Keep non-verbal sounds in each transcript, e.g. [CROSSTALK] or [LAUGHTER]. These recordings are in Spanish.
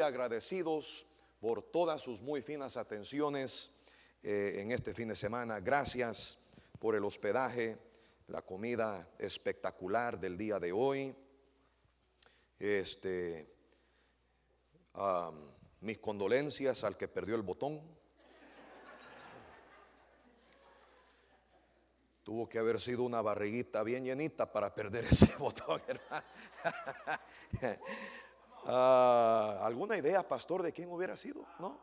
agradecidos por todas sus muy finas atenciones eh, en este fin de semana. Gracias por el hospedaje, la comida espectacular del día de hoy. Este, mis condolencias al que perdió el botón. Tuvo que haber sido una barriguita bien llenita para perder ese [LAUGHS] botón, hermano. Ah, ¿Alguna idea, pastor, de quién hubiera sido? ¿No?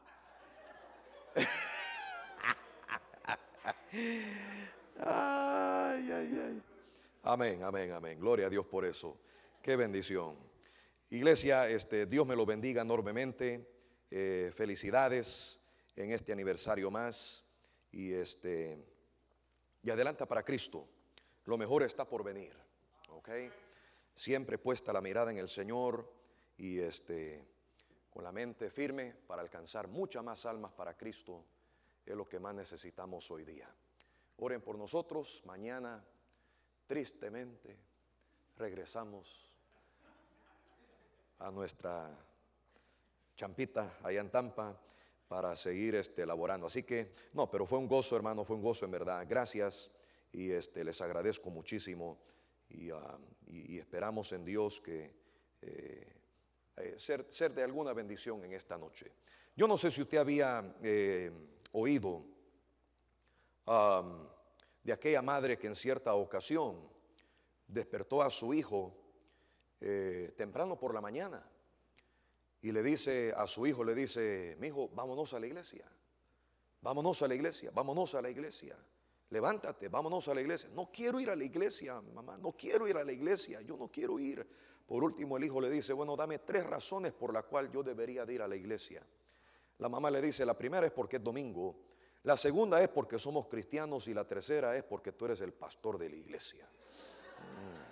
Ay, ay, ay. Amén, amén, amén. Gloria a Dios por eso. Qué bendición. Iglesia, este, Dios me lo bendiga enormemente. Eh, felicidades en este aniversario más. Y este y adelanta para Cristo. Lo mejor está por venir. ¿Ok? Siempre puesta la mirada en el Señor y este con la mente firme para alcanzar muchas más almas para Cristo es lo que más necesitamos hoy día. Oren por nosotros. Mañana, tristemente, regresamos a nuestra champita allá en Tampa para seguir este, elaborando. Así que, no, pero fue un gozo, hermano, fue un gozo en verdad. Gracias y este, les agradezco muchísimo y, ah, esperamos en Dios que eh, eh, ser, ser, de alguna bendición en esta noche. Yo no sé si usted había eh, oído de aquella madre que en cierta ocasión despertó a su hijo eh, temprano por la mañana y le dice a su hijo, le dice, mi hijo, vámonos a la iglesia, vámonos a la iglesia, vámonos a la iglesia, levántate, vámonos a la iglesia. No quiero ir a la iglesia, mamá, no quiero ir a la iglesia, yo no quiero ir. Por último, el hijo le dice, bueno, dame tres razones por las cuales yo debería de ir a la iglesia. La mamá le dice, la primera es porque es domingo, la segunda es porque somos cristianos y la tercera es porque tú eres el pastor de la iglesia. Mm.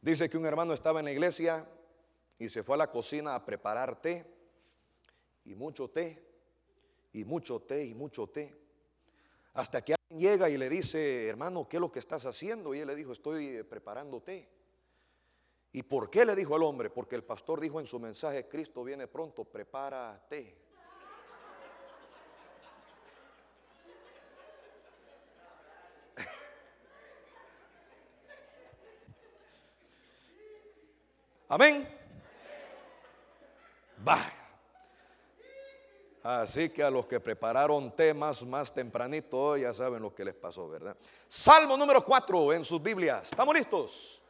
Dice que un hermano estaba en la iglesia y se fue a la cocina a preparar té y mucho té y mucho té y mucho té. Hasta que llega y le dice, hermano, ¿qué es lo que estás haciendo? Y él le dijo, estoy preparando té. ¿Y por qué le dijo al hombre? Porque el pastor dijo en su mensaje, Cristo viene pronto, prepárate. [LAUGHS] Amén. Va. Así que a los que prepararon temas más tempranito, ya saben lo que les pasó, ¿verdad? Salmo número 4 en sus Biblias. ¿Estamos listos?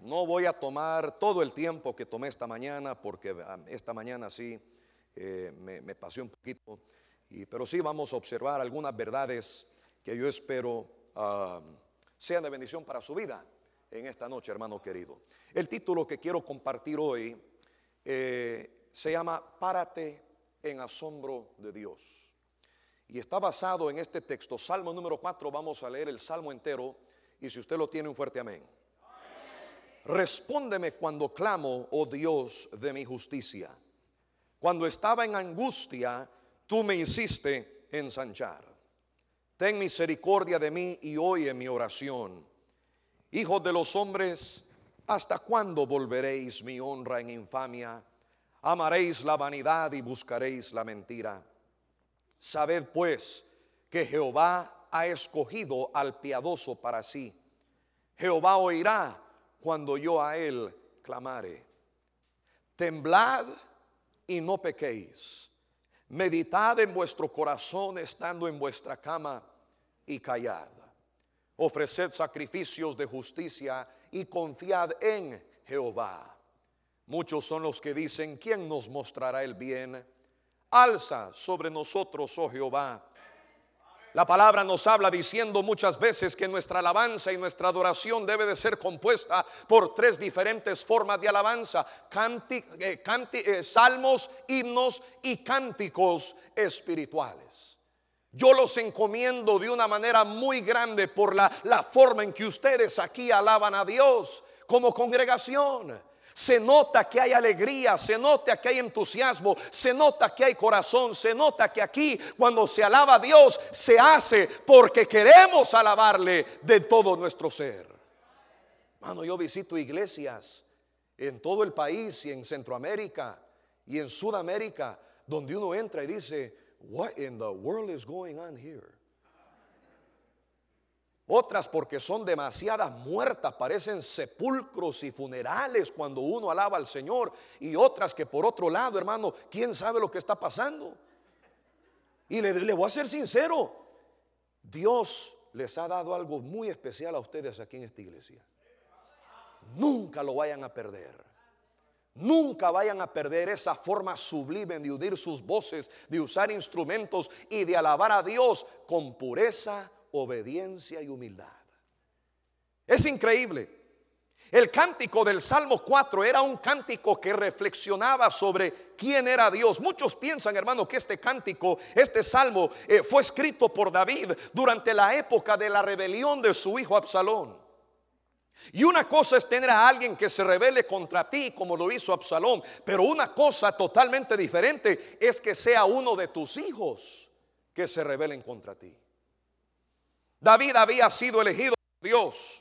No voy a tomar todo el tiempo que tomé esta mañana, porque ah, esta mañana sí eh, me, pasé un poquito, y, pero sí vamos a observar algunas verdades que yo espero ah, sean de bendición para su vida en esta noche, hermano querido. El título que quiero compartir hoy eh, se llama Párate en asombro de Dios. Y está basado en este texto, Salmo número 4, vamos a leer el Salmo entero, y si usted lo tiene, un fuerte amén. Respóndeme cuando clamo, oh Dios de mi justicia. Cuando estaba en angustia, tú me hiciste ensanchar. Ten misericordia de mí y oye mi oración. Hijos de los hombres, ¿hasta cuándo volveréis mi honra en infamia? Amaréis la vanidad y buscaréis la mentira. Sabed pues que Jehová ha escogido al piadoso para sí. Jehová oirá cuando yo a Él clamare. Temblad y no pequéis. Meditad en vuestro corazón estando en vuestra cama y callad. Ofreced sacrificios de justicia y confiad en Jehová. Muchos son los que dicen, ¿quién nos mostrará el bien? Alza sobre nosotros, oh Jehová, la palabra nos habla diciendo muchas veces que nuestra alabanza y nuestra adoración debe de ser compuesta por tres diferentes formas de alabanza, eh, eh, salmos, himnos y cánticos espirituales. Yo los encomiendo de una manera muy grande por la, la forma en que ustedes aquí alaban a Dios como congregación. Se nota que hay alegría, se nota que hay entusiasmo, se nota que hay corazón, se nota que aquí cuando se alaba a Dios se hace porque queremos alabarle de todo nuestro ser. Mano, yo visito iglesias en todo el país y en Centroamérica y en Sudamérica donde uno entra y dice, what in the world is going on here? Otras porque son demasiadas muertas, parecen sepulcros y funerales cuando uno alaba al Señor. Y otras que por otro lado, hermano, ¿quién sabe lo que está pasando? Y le, voy a ser sincero, Dios les ha dado algo muy especial a ustedes aquí en esta iglesia. Nunca lo vayan a perder. Nunca vayan a perder esa forma sublime de unir sus voces, de usar instrumentos y de alabar a Dios con pureza, obediencia y humildad. Es increíble. El cántico del Salmo 4 era un cántico que reflexionaba sobre quién era Dios. Muchos piensan, hermano, que este cántico, este salmo, eh, fue escrito por David durante la época de la rebelión de su hijo Absalón. Y una cosa es tener a alguien que se revele contra ti como lo hizo Absalón, pero una cosa totalmente diferente es que sea uno de tus hijos que se rebelen contra ti. David había sido elegido por Dios.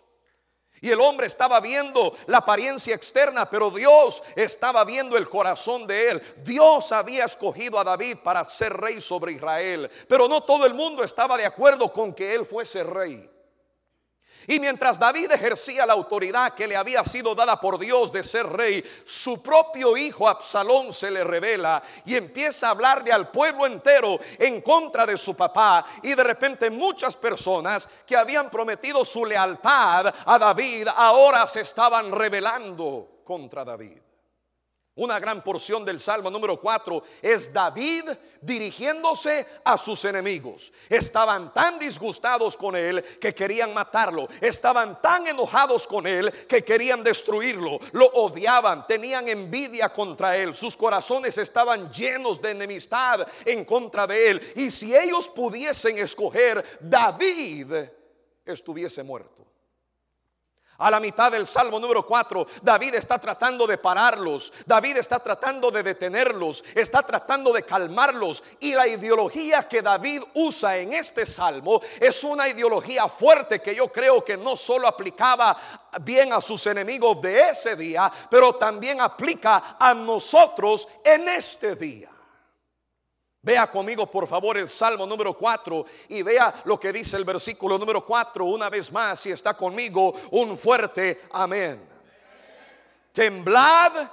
Y el hombre estaba viendo la apariencia externa, pero Dios estaba viendo el corazón de él. Dios había escogido a David para ser rey sobre Israel, pero no todo el mundo estaba de acuerdo con que él fuese rey. Y mientras David ejercía la autoridad que le había sido dada por Dios de ser rey, su propio hijo Absalón se le revela y empieza a hablarle al pueblo entero en contra de su papá. Y de repente muchas personas que habían prometido su lealtad a David ahora se estaban rebelando contra David. Una gran porción del Salmo número 4 es David dirigiéndose a sus enemigos. Estaban tan disgustados con él que querían matarlo. Estaban tan enojados con él que querían destruirlo. Lo odiaban, tenían envidia contra él. Sus corazones estaban llenos de enemistad en contra de él. Y si ellos pudiesen escoger, David estuviese muerto. A la mitad del Salmo número 4, David está tratando de pararlos, David está tratando de detenerlos, está tratando de calmarlos. Y la ideología que David usa en este Salmo es una ideología fuerte que yo creo que no solo aplicaba bien a sus enemigos de ese día, pero también aplica a nosotros en este día. Vea conmigo por favor el Salmo número 4 y vea lo que dice el versículo número 4 una vez más si está conmigo un fuerte amén. Temblad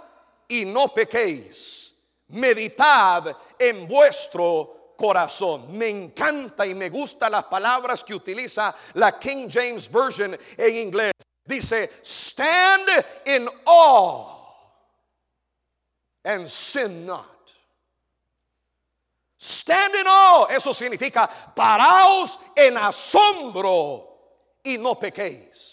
y no pequéis. Meditad en vuestro corazón. Me encanta y me gusta las palabras que utiliza la King James Version en inglés. Dice, stand in awe and sin not. Stand in. Eso significa paraos en asombro y no pequéis.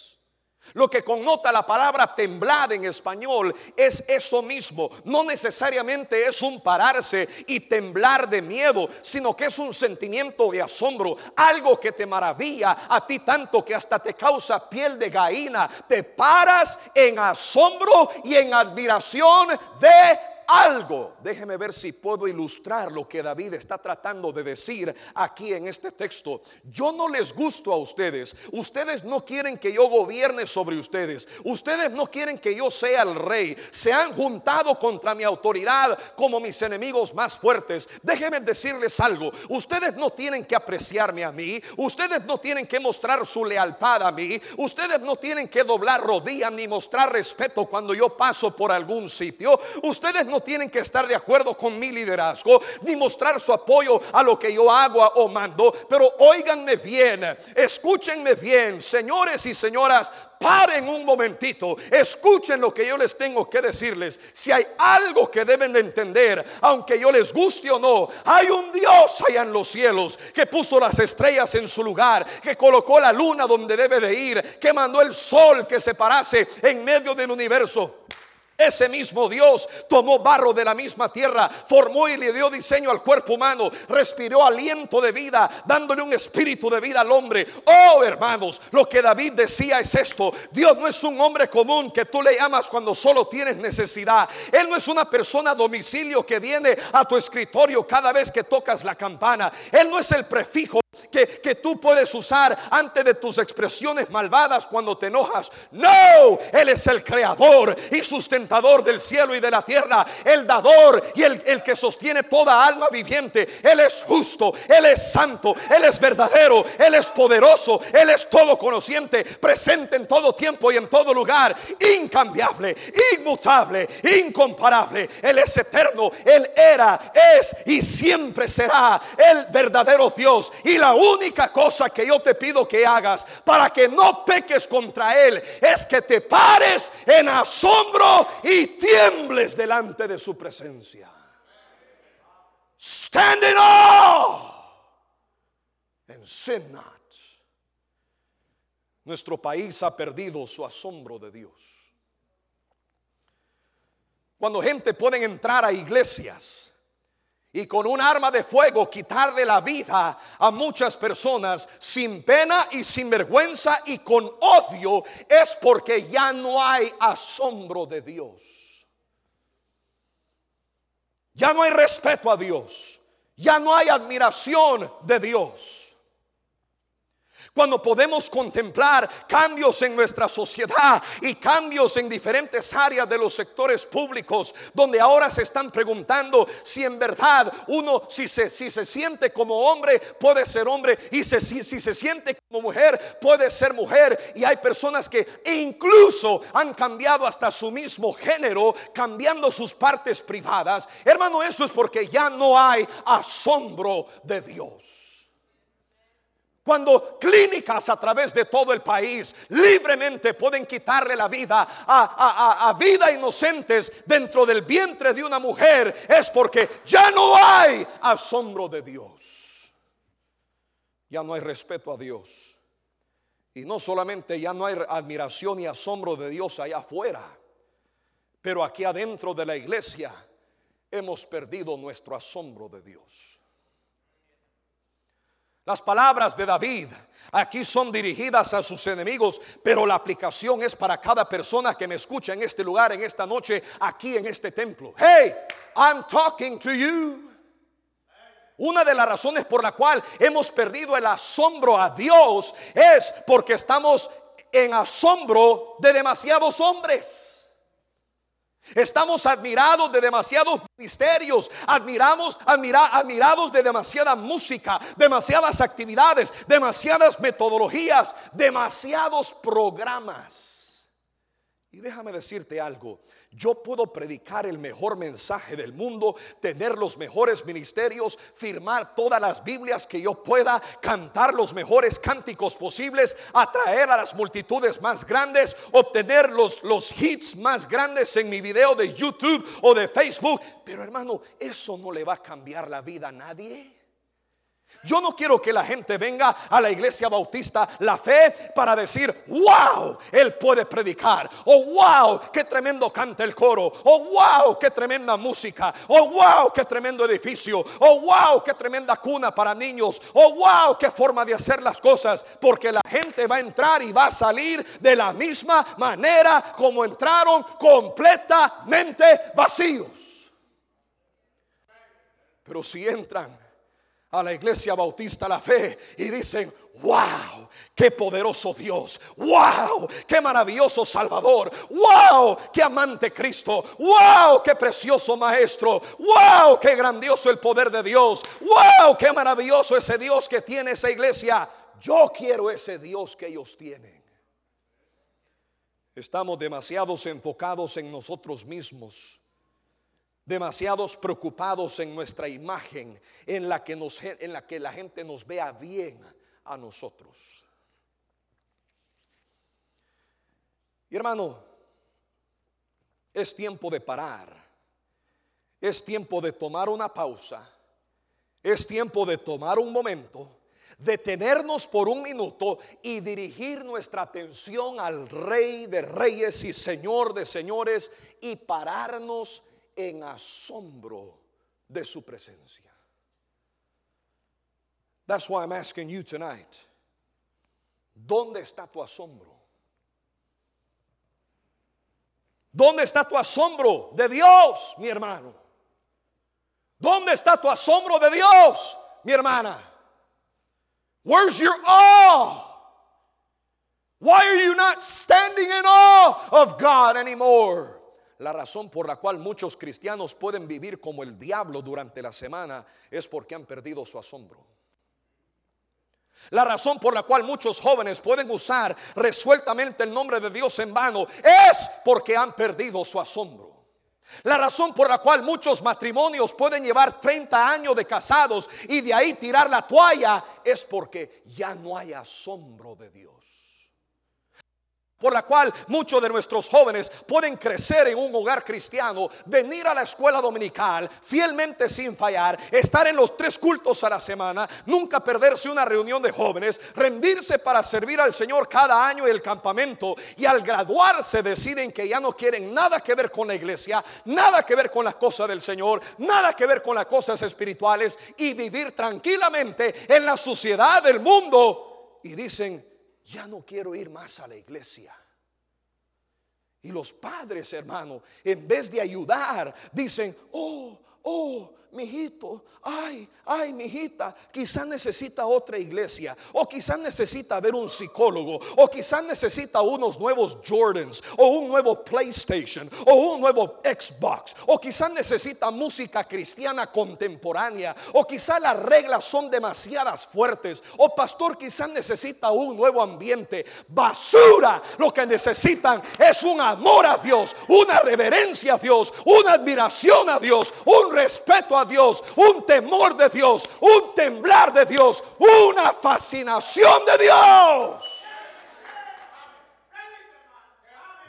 Lo que connota la palabra temblad en español es eso mismo. No necesariamente es un pararse y temblar de miedo, sino que es un sentimiento de asombro, algo que te maravilla a ti tanto que hasta te causa piel de gallina. Te paras en asombro y en admiración de algo. Déjeme ver si puedo ilustrar lo que David está tratando de decir aquí en este texto. Yo no les gusto a ustedes. Ustedes no quieren que yo gobierne sobre ustedes. Ustedes no quieren que yo sea el rey. Se han juntado contra mi autoridad como mis enemigos más fuertes. Déjenme decirles algo. Ustedes no tienen que apreciarme a mí. Ustedes no tienen que mostrar su lealtad a mí. Ustedes no tienen que doblar rodillas ni mostrar respeto cuando yo paso por algún sitio. Ustedes tienen que estar de acuerdo con mi liderazgo ni mostrar su apoyo a lo que yo hago o mando, pero óiganme bien, escúchenme bien, señores y señoras, paren un momentito, escuchen lo que yo les tengo que decirles. Si hay algo que deben de entender, aunque yo les guste o no, hay un Dios allá en los cielos que puso las estrellas en su lugar, que colocó la luna donde debe de ir, que mandó el sol que se parase en medio del universo. Ese mismo Dios tomó barro de la misma tierra, formó y le dio diseño al cuerpo humano, respiró aliento de vida, dándole un espíritu de vida al hombre. Oh hermanos, lo que David decía es esto. Dios no es un hombre común que tú le llamas cuando solo tienes necesidad. Él no es una persona a domicilio que viene a tu escritorio cada vez que tocas la campana. Él no es el prefijo que, que tú puedes usar antes de tus expresiones malvadas cuando te enojas. No, Él es el creador y sustentador del cielo y de la tierra, el dador y el, el que sostiene toda alma viviente. Él es justo, Él es santo, Él es verdadero, Él es poderoso, Él es todo conociente, presente en todo tiempo y en todo lugar, incambiable, inmutable, incomparable. Él es eterno, Él era, es y siempre será el verdadero Dios. Y la única cosa que yo te pido que hagas para que no peques contra Él es que te pares en asombro y tiembles delante de su presencia. Stand in awe and sin not. Nuestro país ha perdido su asombro de Dios. Cuando gente puede entrar a iglesias y con un arma de fuego quitarle la vida a muchas personas sin pena y sin vergüenza y con odio, es porque ya no hay asombro de Dios. Ya no hay respeto a Dios. Ya no hay admiración de Dios. Cuando podemos contemplar cambios en nuestra sociedad y cambios en diferentes áreas de los sectores públicos, donde ahora se están preguntando si en verdad uno, si se, si se siente como hombre, puede ser hombre, y si, si se siente como mujer, puede ser mujer. Y hay personas que incluso han cambiado hasta su mismo género, cambiando sus partes privadas. Hermano, eso es porque ya no hay asombro de Dios. Cuando clínicas a través de todo el país libremente pueden quitarle la vida a, vida inocentes dentro del vientre de una mujer, es porque ya no hay asombro de Dios. Ya no hay respeto a Dios. Y no solamente ya no hay admiración y asombro de Dios allá afuera, pero aquí adentro de la iglesia hemos perdido nuestro asombro de Dios. Las palabras de David aquí son dirigidas a sus enemigos, pero la aplicación es para cada persona que me escucha en este lugar, en esta noche, aquí en este templo. Hey, I'm talking to you. Una de las razones por la cual hemos perdido el asombro a Dios es porque estamos en asombro de demasiados hombres. Estamos admirados de demasiados misterios, admiramos, admirados de demasiada música, demasiadas actividades, demasiadas metodologías, demasiados programas. Y déjame decirte algo, yo puedo predicar el mejor mensaje del mundo, tener los mejores ministerios, firmar todas las Biblias que yo pueda, cantar los mejores cánticos posibles, atraer a las multitudes más grandes, obtener los, los hits más grandes en mi video de YouTube o de Facebook. Pero hermano, eso no le va a cambiar la vida a nadie. Yo no quiero que la gente venga a la iglesia bautista la fe para decir, wow, él puede predicar. O wow, qué tremendo canta el coro. O wow, qué tremenda música. O wow, qué tremendo edificio. O wow, qué tremenda cuna para niños. O wow, qué forma de hacer las cosas. Porque la gente va a entrar y va a salir de la misma manera como entraron completamente vacíos. Pero si entran a la iglesia bautista la fe y dicen, wow, qué poderoso Dios, wow, qué maravilloso Salvador, wow, qué amante Cristo, wow, qué precioso Maestro, wow, qué grandioso el poder de Dios, wow, qué maravilloso ese Dios que tiene esa iglesia. Yo quiero ese Dios que ellos tienen. Estamos demasiados enfocados en nosotros mismos demasiados preocupados en nuestra imagen, en la que, nos, en la, que la gente nos vea bien a nosotros. Y hermano, es tiempo de parar, es tiempo de tomar una pausa, es tiempo de tomar un momento, detenernos por un minuto y dirigir nuestra atención al Rey de Reyes y Señor de Señores y pararnos en asombro de su presencia. That's why I'm asking you tonight. ¿Dónde está tu asombro? ¿Dónde está tu asombro de Dios, mi hermano? ¿Dónde está tu asombro de Dios, mi hermana? Where's your awe? Why are you not standing in awe of God anymore? La razón por la cual muchos cristianos pueden vivir como el diablo durante la semana es porque han perdido su asombro. La razón por la cual muchos jóvenes pueden usar resueltamente el nombre de Dios en vano es porque han perdido su asombro. La razón por la cual muchos matrimonios pueden llevar 30 años de casados y de ahí tirar la toalla es porque ya no hay asombro de Dios por la cual muchos de nuestros jóvenes pueden crecer en un hogar cristiano, venir a la escuela dominical fielmente sin fallar, estar en los tres cultos a la semana, nunca perderse una reunión de jóvenes, rendirse para servir al Señor cada año en el campamento y al graduarse deciden que ya no quieren nada que ver con la iglesia, nada que ver con las cosas del Señor, nada que ver con las cosas espirituales y vivir tranquilamente en la sociedad del mundo. Y dicen, ya no quiero ir más a la iglesia. Y los padres, hermano, en vez de ayudar, dicen, oh, oh, mi hijito, ay, ay, mi hijita, quizás necesita otra iglesia, o quizás necesita ver un psicólogo, o quizás necesita unos nuevos Jordans, o un nuevo PlayStation, o un nuevo Xbox, o quizás necesita música cristiana contemporánea, o quizás las reglas son demasiadas fuertes, o pastor quizás necesita un nuevo ambiente. Basura, lo que necesitan es un amor a Dios, una reverencia a Dios, una admiración a Dios, un respeto a Dios, un temor de Dios, un temblar de Dios, una fascinación de Dios.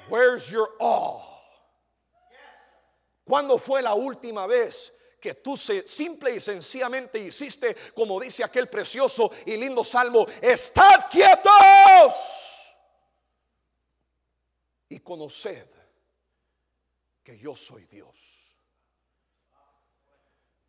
Where's your awe? ¿Cuándo fue la última vez que tú simple y sencillamente hiciste, como dice aquel precioso y lindo salmo, estad quietos y conoced que yo soy Dios?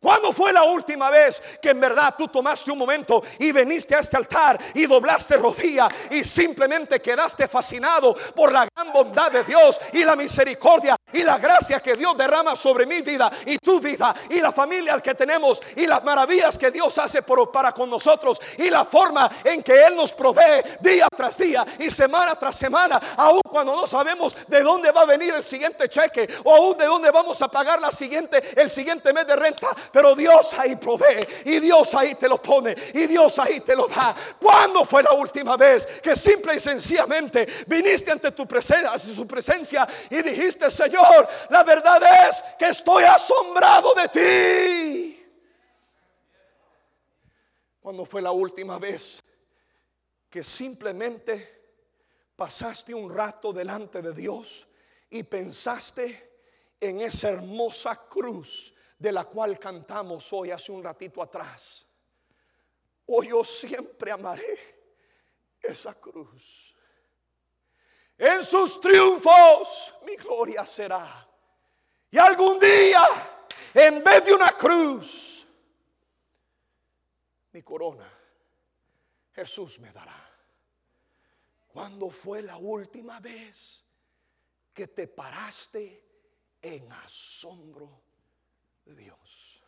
¿Cuándo fue la última vez que en verdad tú tomaste un momento y veniste a este altar y doblaste rodilla y simplemente quedaste fascinado por la gran bondad de Dios y la misericordia y la gracia que Dios derrama sobre mi vida y tu vida y la familia que tenemos y las maravillas que Dios hace para con nosotros y la forma en que Él nos provee día tras día y semana tras semana, aun cuando no sabemos de dónde va a venir el siguiente cheque o aún de dónde vamos a pagar la siguiente, el siguiente mes de renta pero Dios ahí provee y Dios ahí te lo pone y Dios ahí te lo da. ¿Cuándo fue la última vez que simple y sencillamente viniste ante tu presencia, su presencia y dijiste, Señor, la verdad es que estoy asombrado de ti? ¿Cuándo fue la última vez que simplemente pasaste un rato delante de Dios y pensaste en esa hermosa cruz de la cual cantamos hoy hace un ratito atrás. Hoy yo siempre amaré esa cruz. En sus triunfos mi gloria será. Y algún día, en vez de una cruz, mi corona Jesús me dará. ¿Cuándo fue la última vez que te paraste en asombro Dios.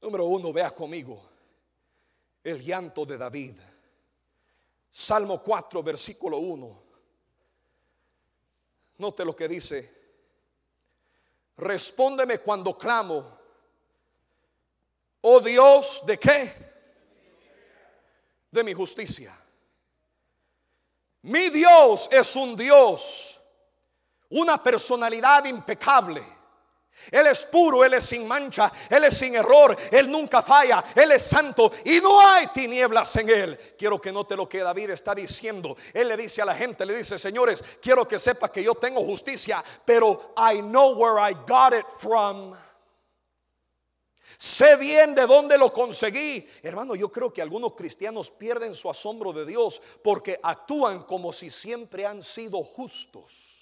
Número uno, vea conmigo el llanto de David. Salmo 4, versículo 1. Note lo que dice. Respóndeme cuando clamo. Oh Dios, ¿de qué? De mi justicia. Mi Dios es un Dios una personalidad impecable. Él es puro, Él es sin mancha, Él es sin error, Él nunca falla, Él es santo y no hay tinieblas en Él. Quiero que note lo que David está diciendo. Él le dice a la gente, le dice, señores, quiero que sepa que yo tengo justicia, pero I know where I got it from. Sé bien de dónde lo conseguí. Hermano, yo creo que algunos cristianos pierden su asombro de Dios porque actúan como si siempre han sido justos.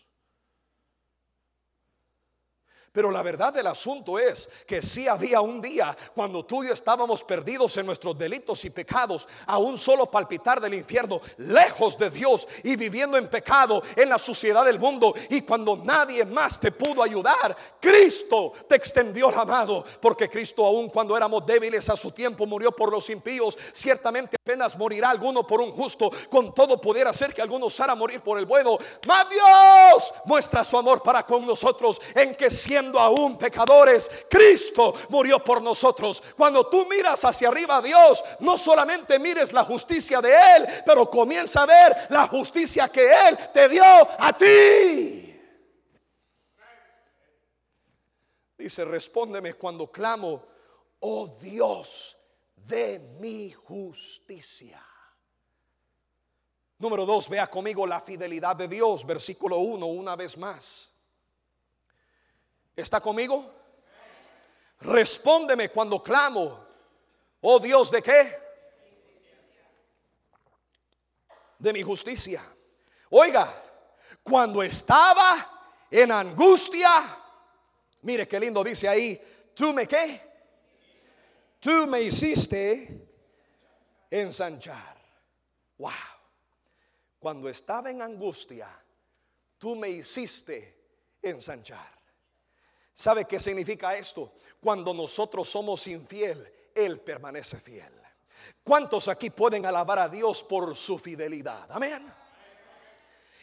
Pero la verdad del asunto es que sí había un día cuando tú y yo estábamos perdidos en nuestros delitos y pecados, a un solo palpitar del infierno, lejos de Dios y viviendo en pecado en la suciedad del mundo. Y cuando nadie más te pudo ayudar, Cristo te extendió la mano, porque Cristo aún cuando éramos débiles a su tiempo murió por los impíos. Ciertamente apenas morirá alguno por un justo, con todo pudiera ser que alguno osara morir por el bueno. Mas Dios muestra su amor para con nosotros en que siempre aún pecadores, Cristo murió por nosotros. Cuando tú miras hacia arriba a Dios, no solamente mires la justicia de Él, pero comienza a ver la justicia que Él te dio a ti. Dice, respóndeme cuando clamo, oh Dios de mi justicia. Número dos, vea conmigo la fidelidad de Dios, versículo uno, una vez más. ¿Está conmigo? Respóndeme cuando clamo. Oh Dios, ¿de qué? De mi justicia. Oiga, cuando estaba en angustia, mire qué lindo dice ahí, tú me qué? Tú me hiciste ensanchar. Wow. Cuando estaba en angustia, tú me hiciste ensanchar. ¿Sabe qué significa esto? Cuando nosotros somos infiel, Él permanece fiel. ¿Cuántos aquí pueden alabar a Dios por su fidelidad? Amén.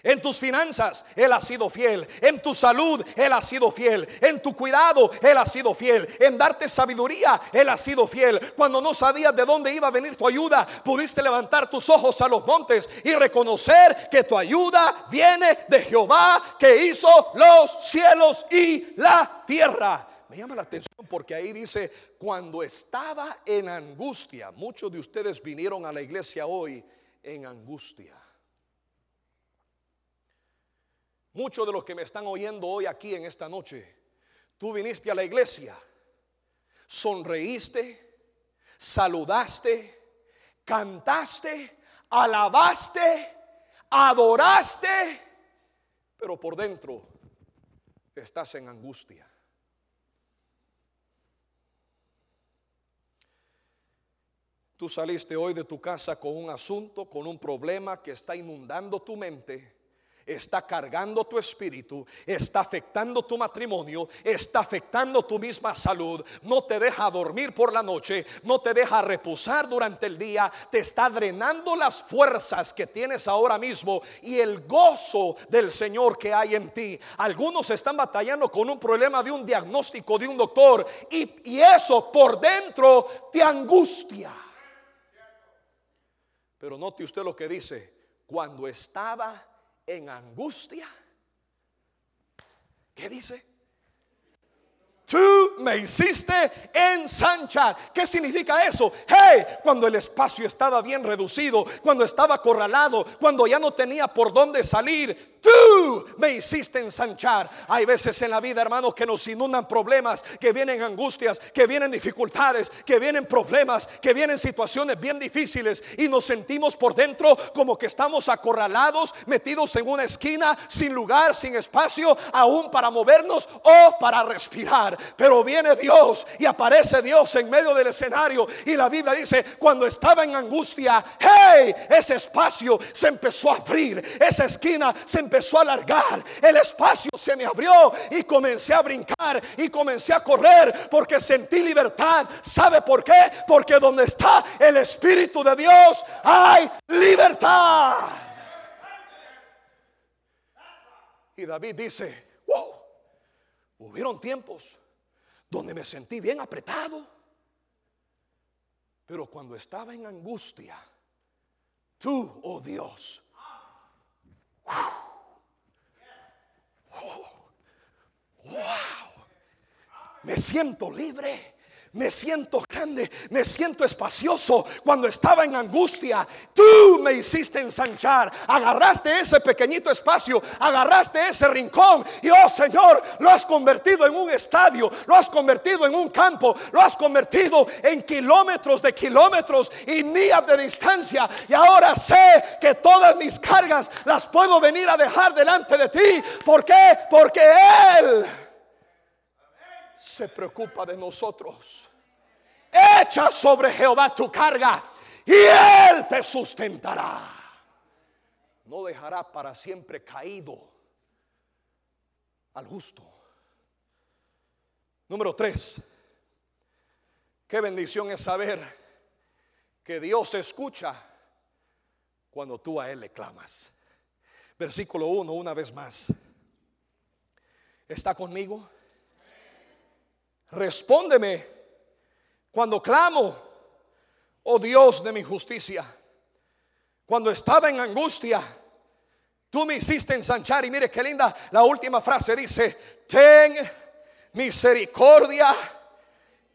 En tus finanzas, Él ha sido fiel. En tu salud, Él ha sido fiel. En tu cuidado, Él ha sido fiel. En darte sabiduría, Él ha sido fiel. Cuando no sabías de dónde iba a venir tu ayuda, pudiste levantar tus ojos a los montes y reconocer que tu ayuda viene de Jehová que hizo los cielos y la tierra. Me llama la atención porque ahí dice, cuando estaba en angustia, muchos de ustedes vinieron a la iglesia hoy en angustia. Muchos de los que me están oyendo hoy aquí en esta noche, tú viniste a la iglesia, sonreíste, saludaste, cantaste, alabaste, adoraste, pero por dentro estás en angustia. Tú saliste hoy de tu casa con un asunto, con un problema que está inundando tu mente está cargando tu espíritu, está afectando tu matrimonio, está afectando tu misma salud, no te deja dormir por la noche, no te deja reposar durante el día, te está drenando las fuerzas que tienes ahora mismo y el gozo del Señor que hay en ti. Algunos están batallando con un problema de un diagnóstico de un doctor y, y eso por dentro te angustia. Pero note usted lo que dice, cuando estaba en angustia. ¿Qué dice? Tú me hiciste ensanchar. ¿Qué significa eso? Hey, cuando el espacio estaba bien reducido, cuando estaba acorralado, cuando ya no tenía por dónde salir, tú me hiciste ensanchar. Hay veces en la vida, hermanos, que nos inundan problemas, que vienen angustias, que vienen dificultades, que vienen problemas, que vienen situaciones bien difíciles y nos sentimos por dentro como que estamos acorralados, metidos en una esquina, sin lugar, sin espacio, aún para movernos o para respirar. Pero viene Dios y aparece Dios en medio del escenario. Y la Biblia dice, cuando estaba en angustia, hey, ese espacio se empezó a abrir. Esa esquina se empezó a alargar. El espacio se me abrió y comencé a brincar y comencé a correr porque sentí libertad. ¿Sabe por qué? Porque donde está el Espíritu de Dios hay libertad. Y David dice, wow, hubieron tiempos donde me sentí bien apretado. Pero cuando estaba en angustia, tú, oh Dios, wow, me siento libre me siento grande, me siento espacioso. Cuando estaba en angustia, tú me hiciste ensanchar. Agarraste ese pequeñito espacio, agarraste ese rincón y oh Señor, lo has convertido en un estadio, lo has convertido en un campo, lo has convertido en kilómetros de kilómetros y millas de distancia. Y ahora sé que todas mis cargas las puedo venir a dejar delante de ti. ¿Por qué? Porque Él se preocupa de nosotros. Echa sobre Jehová tu carga y Él te sustentará. No dejará para siempre caído al justo. Número tres. Qué bendición es saber que Dios escucha cuando tú a Él le clamas. Versículo 1, una vez más. ¿Está conmigo? Respóndeme cuando clamo, oh Dios de mi justicia. Cuando estaba en angustia, tú me hiciste ensanchar. Y mire qué linda, la última frase dice, ten misericordia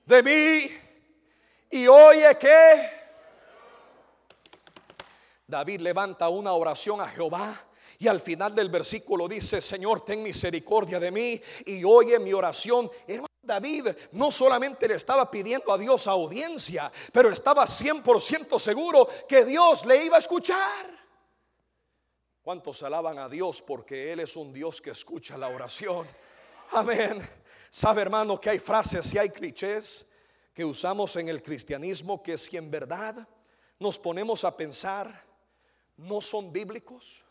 de mí y oye que David levanta una oración a Jehová. Y al final del versículo dice, Señor, ten misericordia de mí y oye mi oración. Hermano David no solamente le estaba pidiendo a Dios audiencia, pero estaba 100% seguro que Dios le iba a escuchar. ¿Cuántos alaban a Dios porque Él es un Dios que escucha la oración? Amén. ¿Sabe hermano que hay frases y hay clichés que usamos en el cristianismo que si en verdad nos ponemos a pensar no son bíblicos?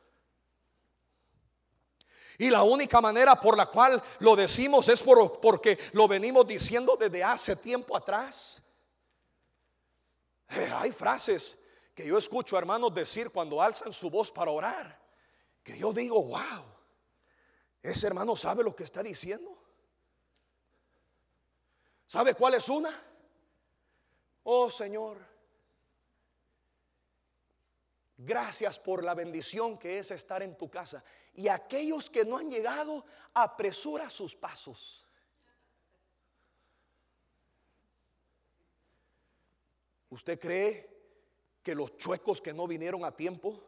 Y la única manera por la cual lo decimos es por, porque lo venimos diciendo desde hace tiempo atrás. Eh, hay frases que yo escucho hermanos decir cuando alzan su voz para orar, que yo digo, wow, ese hermano sabe lo que está diciendo. ¿Sabe cuál es una? Oh Señor, gracias por la bendición que es estar en tu casa. Y aquellos que no han llegado, apresura sus pasos. ¿Usted cree que los chuecos que no vinieron a tiempo,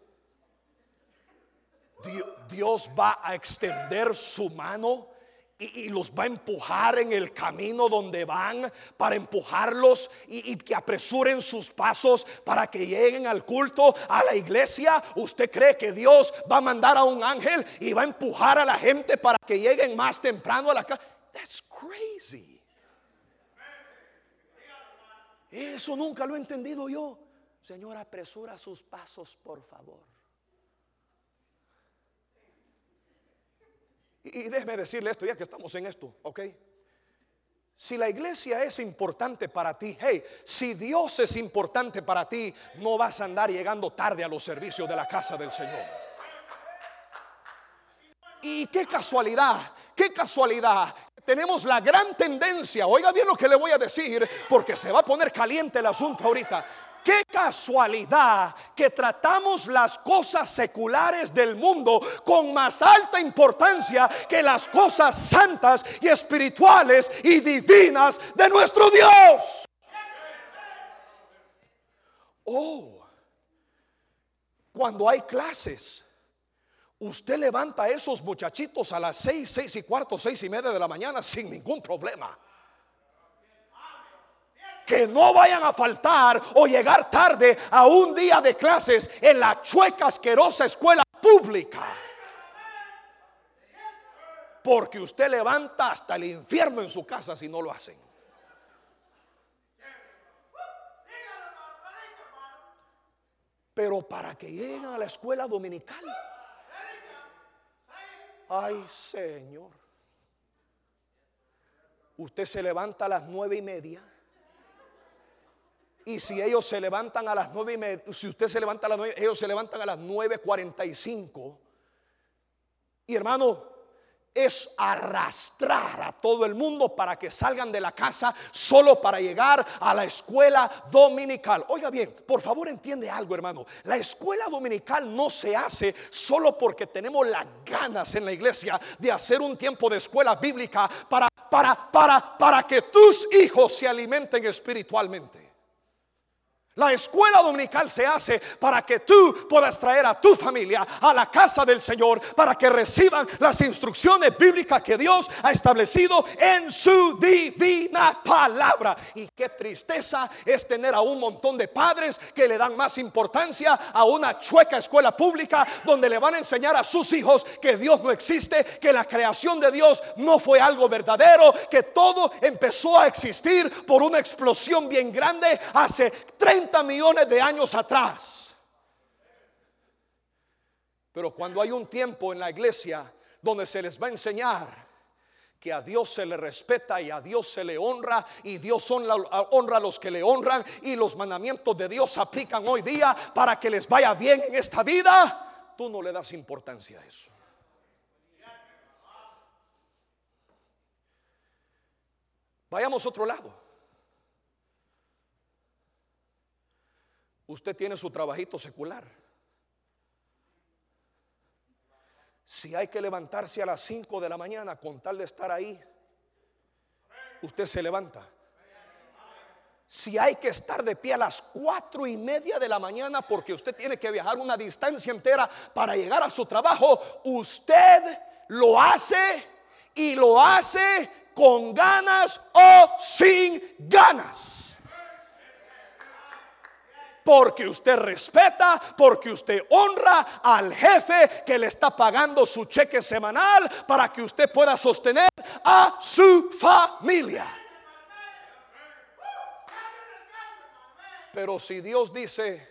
Dios va a extender su mano y, los va a empujar en el camino donde van para empujarlos y, y, que apresuren sus pasos para que lleguen al culto, a la iglesia. ¿Usted cree que Dios va a mandar a un ángel y va a empujar a la gente para que lleguen más temprano a la casa? That's crazy. Eso nunca lo he entendido yo. Señor, apresura sus pasos, por favor. Y, déjeme decirle esto, ya que estamos en esto, ¿ok? Si la iglesia es importante para ti, hey, si Dios es importante para ti, no vas a andar llegando tarde a los servicios de la casa del Señor. Y qué casualidad, qué casualidad. Tenemos la gran tendencia, oiga bien lo que le voy a decir, porque se va a poner caliente el asunto ahorita. Qué casualidad que tratamos las cosas seculares del mundo con más alta importancia que las cosas santas y espirituales y divinas de nuestro Dios. Oh, cuando hay clases, usted levanta a esos muchachitos a las seis, seis y cuarto, seis y media de la mañana sin ningún problema que no vayan a faltar o llegar tarde a un día de clases en la chueca asquerosa escuela pública. Porque usted levanta hasta el infierno en su casa si no lo hacen. Pero para que lleguen a la escuela dominical. Ay, Señor. Usted se levanta a las nueve y media y si ellos se levantan a las nueve y media, si usted se levanta a las nueve, ellos se levantan a las nueve cuarenta y cinco. Y hermano, es arrastrar a todo el mundo para que salgan de la casa solo para llegar a la escuela dominical. Oiga bien, por favor entiende algo, hermano. La escuela dominical no se hace solo porque tenemos las ganas en la iglesia de hacer un tiempo de escuela bíblica para para para para que tus hijos se alimenten espiritualmente. La escuela dominical se hace para que tú puedas traer a tu familia a la casa del Señor, para que reciban las instrucciones bíblicas que Dios ha establecido en su divina palabra. Y qué tristeza es tener a un montón de padres que le dan más importancia a una chueca escuela pública donde le van a enseñar a sus hijos que Dios no existe, que la creación de Dios no fue algo verdadero, que todo empezó a existir por una explosión bien grande hace 30 millones de años atrás. Pero cuando hay un tiempo en la iglesia donde se les va a enseñar que a Dios se le respeta y a Dios se le honra y Dios honra, honra, a los que le honran y los mandamientos de Dios se aplican hoy día para que les vaya bien en esta vida, tú no le das importancia a eso. Vayamos a otro lado. Usted tiene su trabajito secular. Si hay que levantarse a las 5 de la mañana con tal de estar ahí, usted se levanta. Si hay que estar de pie a las cuatro y media de la mañana porque usted tiene que viajar una distancia entera para llegar a su trabajo, usted lo hace y lo hace con ganas o sin ganas porque usted respeta, porque usted honra al jefe que le está pagando su cheque semanal para que usted pueda sostener a su familia. Pero si Dios dice,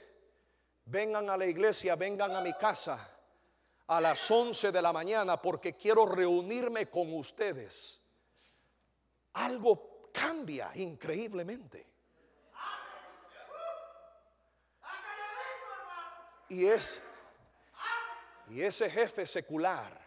vengan a la iglesia, vengan a mi casa a las 11 de la mañana porque quiero reunirme con ustedes, algo cambia increíblemente. Y es y ese jefe secular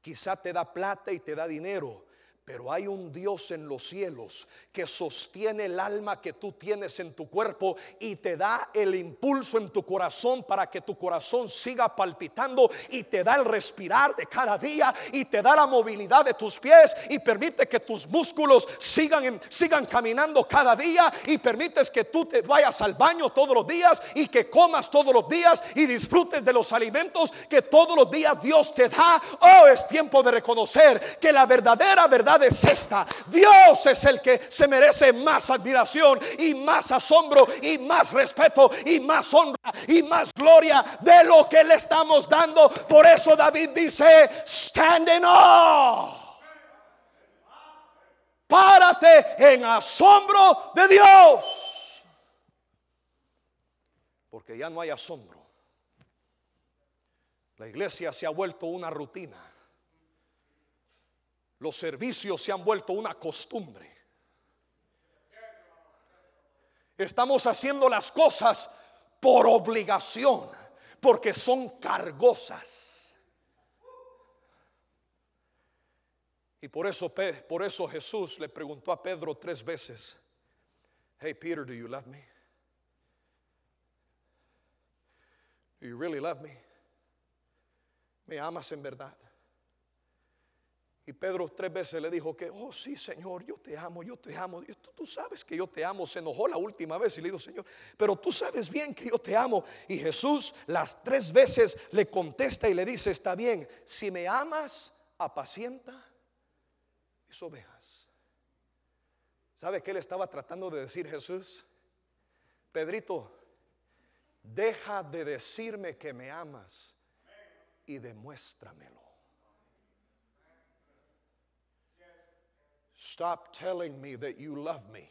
quizá te da plata y te da dinero, pero hay un Dios en los cielos que sostiene el alma que tú tienes en tu cuerpo y te da el impulso en tu corazón para que tu corazón siga palpitando y te da el respirar de cada día y te da la movilidad de tus pies y permite que tus músculos sigan, sigan caminando cada día y permites que tú te vayas al baño todos los días y que comas todos los días y disfrutes de los alimentos que todos los días Dios te da. Oh, es tiempo de reconocer que la verdadera verdad es esta. Dios es el que se merece más admiración y más asombro y más respeto y más honra y más gloria de lo que le estamos dando. Por eso David dice, stand in awe. Párate en asombro de Dios. Porque ya no hay asombro. La iglesia se ha vuelto una rutina. Los servicios se han vuelto una costumbre. Estamos haciendo las cosas por obligación, porque son cargosas. Y por eso, por eso Jesús le preguntó a Pedro tres veces, Hey Peter, do you love me? Do you really love me? ¿Me amas en verdad? Y Pedro tres veces le dijo que, oh sí, Señor, yo te amo, yo te amo. tú, tú, sabes que yo te amo. Se enojó la última vez y le dijo, Señor, pero tú sabes bien que yo te amo. Y Jesús las tres veces le contesta y le dice, está bien, si me amas, apacienta mis ovejas. ¿Sabe qué le estaba tratando de decir Jesús? Pedrito, deja de decirme que me amas y demuéstramelo. Stop telling me that you love me.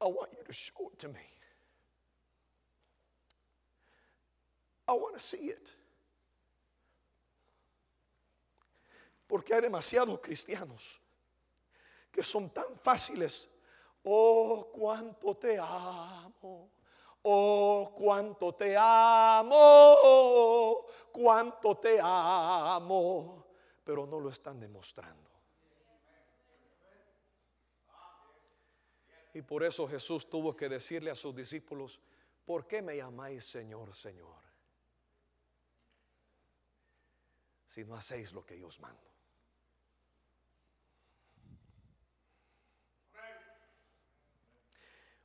I want you to show it to me. I want to see it. Porque hay demasiados cristianos que son tan fáciles. Oh, cuánto te amo. Oh, cuánto te amo. Cuánto te amo. Pero no lo están demostrando. Y por eso Jesús tuvo que decirle a sus discípulos, ¿por qué me llamáis Señor, Señor? Si no hacéis lo que yo os mando.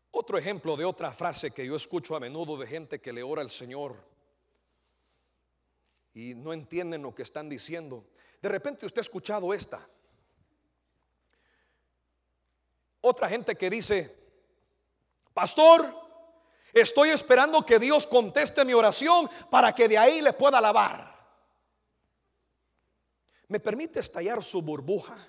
Otro ejemplo de otra frase que yo escucho a menudo de gente que le ora al Señor y no entienden lo que están diciendo. De repente usted ha escuchado esta. Otra gente que dice, pastor, estoy esperando que Dios conteste mi oración para que de ahí le pueda alabar. ¿Me permite estallar su burbuja?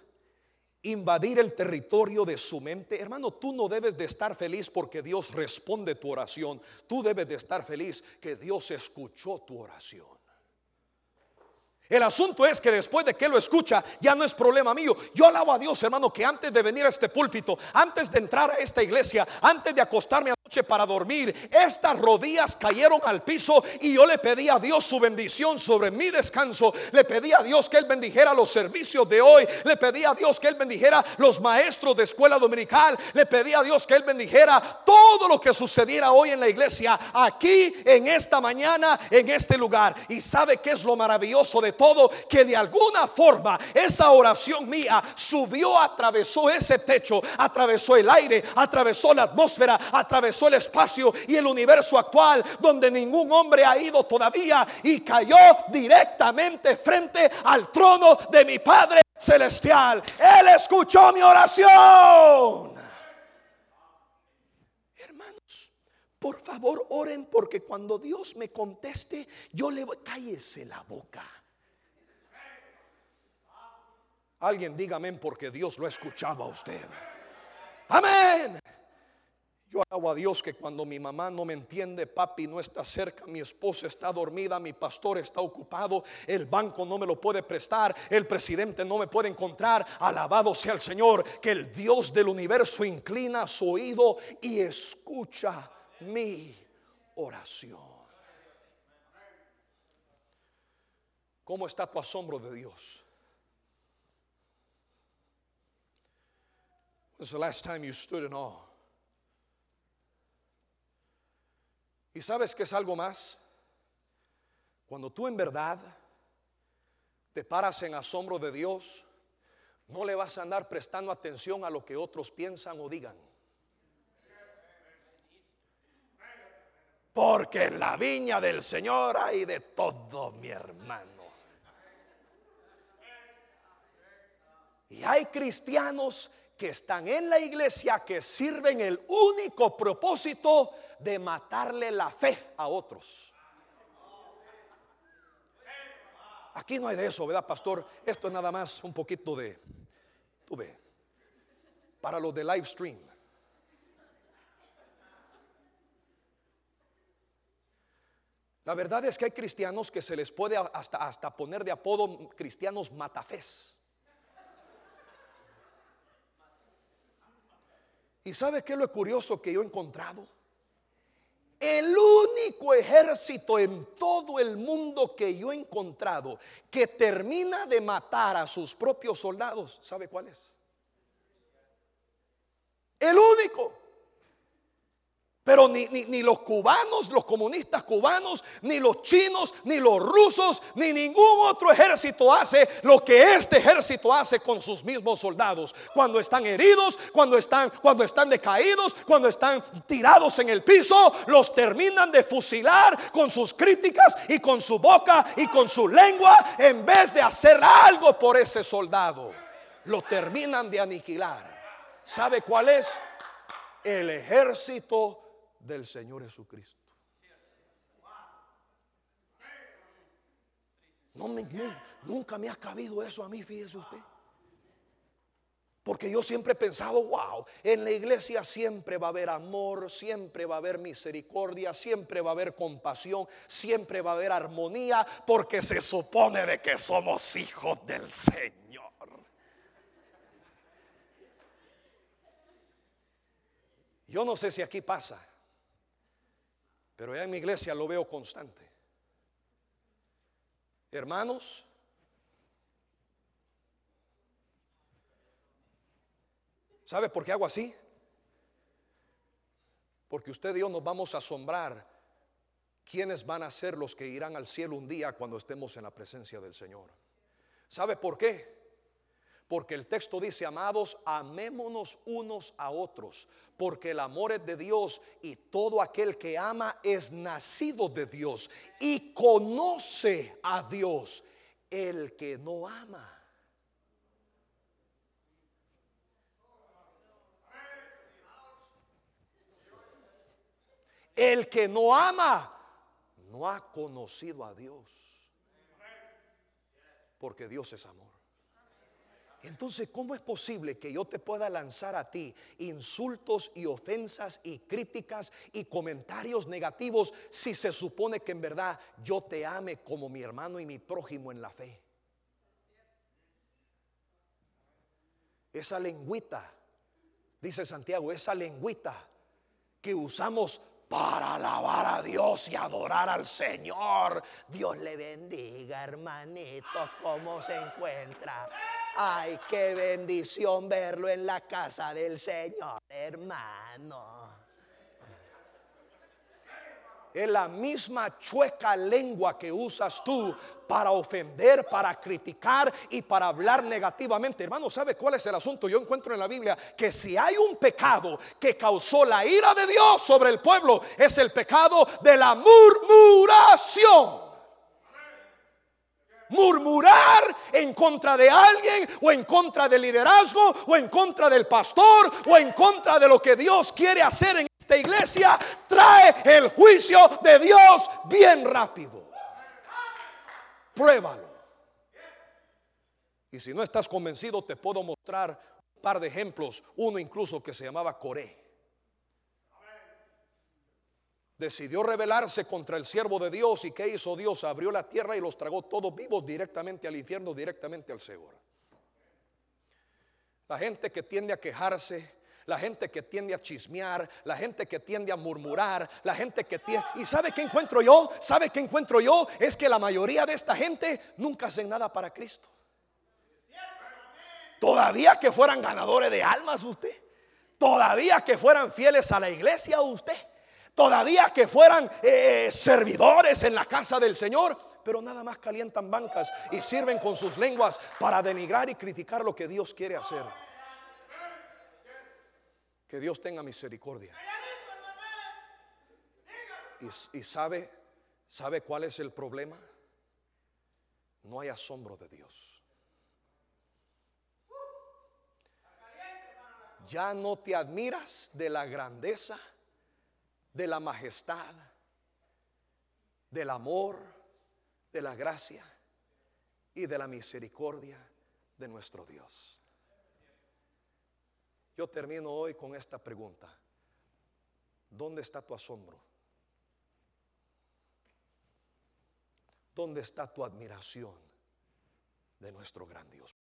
Invadir el territorio de su mente. Hermano, tú no debes de estar feliz porque Dios responde tu oración. Tú debes de estar feliz que Dios escuchó tu oración. El asunto es que después de que lo escucha, ya no es problema mío. Yo alabo a Dios, hermano, que antes de venir a este púlpito, antes de entrar a esta iglesia, antes de acostarme anoche para dormir, estas rodillas cayeron al piso y yo le pedí a Dios su bendición sobre mi descanso. Le pedí a Dios que Él bendijera los servicios de hoy. Le pedí a Dios que Él bendijera los maestros de escuela dominical. Le pedí a Dios que Él bendijera todo lo que sucediera hoy en la iglesia, aquí, en esta mañana, en este lugar. Y sabe que es lo maravilloso de todo que de alguna forma esa oración mía subió, atravesó ese techo, atravesó el aire, atravesó la atmósfera, atravesó el espacio y el universo actual donde ningún hombre ha ido todavía y cayó directamente frente al trono de mi Padre celestial. Él escuchó mi oración. Hermanos, por favor oren porque cuando Dios me conteste, yo le voy, cállese la boca. Alguien dígame porque Dios lo ha escuchado a usted. Amén. Yo hago a Dios que cuando mi mamá no me entiende, papi no está cerca, mi esposa está dormida, mi pastor está ocupado, el banco no me lo puede prestar, el presidente no me puede encontrar. Alabado sea el Señor, que el Dios del universo inclina su oído y escucha mi oración. ¿Cómo está tu asombro de Dios? When's the last time you stood in awe? ¿Y sabes que es algo más? Cuando tú en verdad te paras en asombro de Dios, no le vas a andar prestando atención a lo que otros piensan o digan. Porque en la viña del Señor hay de todo, mi hermano. Y hay cristianos que están en la iglesia que sirven el único propósito de matarle la fe a otros. Aquí no hay de eso, ¿verdad, pastor? Esto es nada más un poquito de, tú ve, para los de live stream. La verdad es que hay cristianos que se les puede hasta, hasta poner de apodo cristianos matafés. ¿Y sabe qué lo curioso que yo he encontrado? El único ejército en todo el mundo que yo he encontrado que termina de matar a sus propios soldados, ¿sabe cuál es? El único. Pero ni, ni, los cubanos, los comunistas cubanos, ni los chinos, ni los rusos, ni ningún otro ejército hace lo que este ejército hace con sus mismos soldados. Cuando están heridos, cuando están, cuando están decaídos, cuando están tirados en el piso, los terminan de fusilar con sus críticas y con su boca y con su lengua, en vez de hacer algo por ese soldado. Lo terminan de aniquilar. ¿Sabe cuál es? El ejército del Señor Jesucristo. No me, nunca me ha cabido eso a mí, fíjese usted. Porque yo siempre he pensado, wow, en la iglesia siempre va a haber amor, siempre va a haber misericordia, siempre va a haber compasión, siempre va a haber armonía, porque se supone de que somos hijos del Señor. Yo no sé si aquí pasa, pero ya en mi iglesia lo veo constante. Hermanos, ¿sabe por qué hago así? Porque usted y yo nos vamos a asombrar quiénes van a ser los que irán al cielo un día cuando estemos en la presencia del Señor. ¿Sabe por qué? Porque el texto dice, amados, amémonos unos a otros, porque el amor es de Dios y todo aquel que ama es nacido de Dios y conoce a Dios. El que no ama. El que no ama no ha conocido a Dios. Porque Dios es amor. Entonces, ¿cómo es posible que yo te pueda lanzar a ti insultos y ofensas y críticas y comentarios negativos si se supone que en verdad yo te ame como mi hermano y mi prójimo en la fe? Esa lengüita, dice Santiago, esa lengüita que usamos para alabar a Dios y adorar al Señor. Dios le bendiga, hermanito, cómo se encuentra. Ay, qué bendición verlo en la casa del Señor, hermano. Es la misma chueca lengua que usas tú para ofender, para criticar y para hablar negativamente. Hermano, ¿sabe cuál es el asunto? Yo encuentro en la Biblia que si hay un pecado que causó la ira de Dios sobre el pueblo, es el pecado de la murmuración murmurar en contra de alguien o en contra del liderazgo o en contra del pastor o en contra de lo que Dios quiere hacer en esta iglesia, trae el juicio de Dios bien rápido. Pruébalo. Y si no estás convencido, te puedo mostrar un par de ejemplos. Uno incluso que se llamaba Coré. Decidió rebelarse contra el siervo de Dios. ¿Y qué hizo Dios? Abrió la tierra y los tragó todos vivos directamente al infierno, directamente al Seol. La gente que tiende a quejarse, la gente que tiende a chismear, la gente que tiende a murmurar, la gente que tiende... ¿Y sabe qué encuentro yo? ¿Sabe qué encuentro yo? Es que la mayoría de esta gente nunca hacen nada para Cristo. Todavía que fueran ganadores de almas usted. Todavía que fueran fieles a la iglesia usted. Todavía que fueran eh, servidores en la casa del Señor. Pero nada más calientan bancas y sirven con sus lenguas para denigrar y criticar lo que Dios quiere hacer. Que Dios tenga misericordia. Y, sabe, ¿sabe cuál es el problema? No hay asombro de Dios. Ya no te admiras de la grandeza, de la majestad, del amor, de la gracia y de la misericordia de nuestro Dios. Yo termino hoy con esta pregunta. ¿Dónde está tu asombro? ¿Dónde está tu admiración de nuestro gran Dios?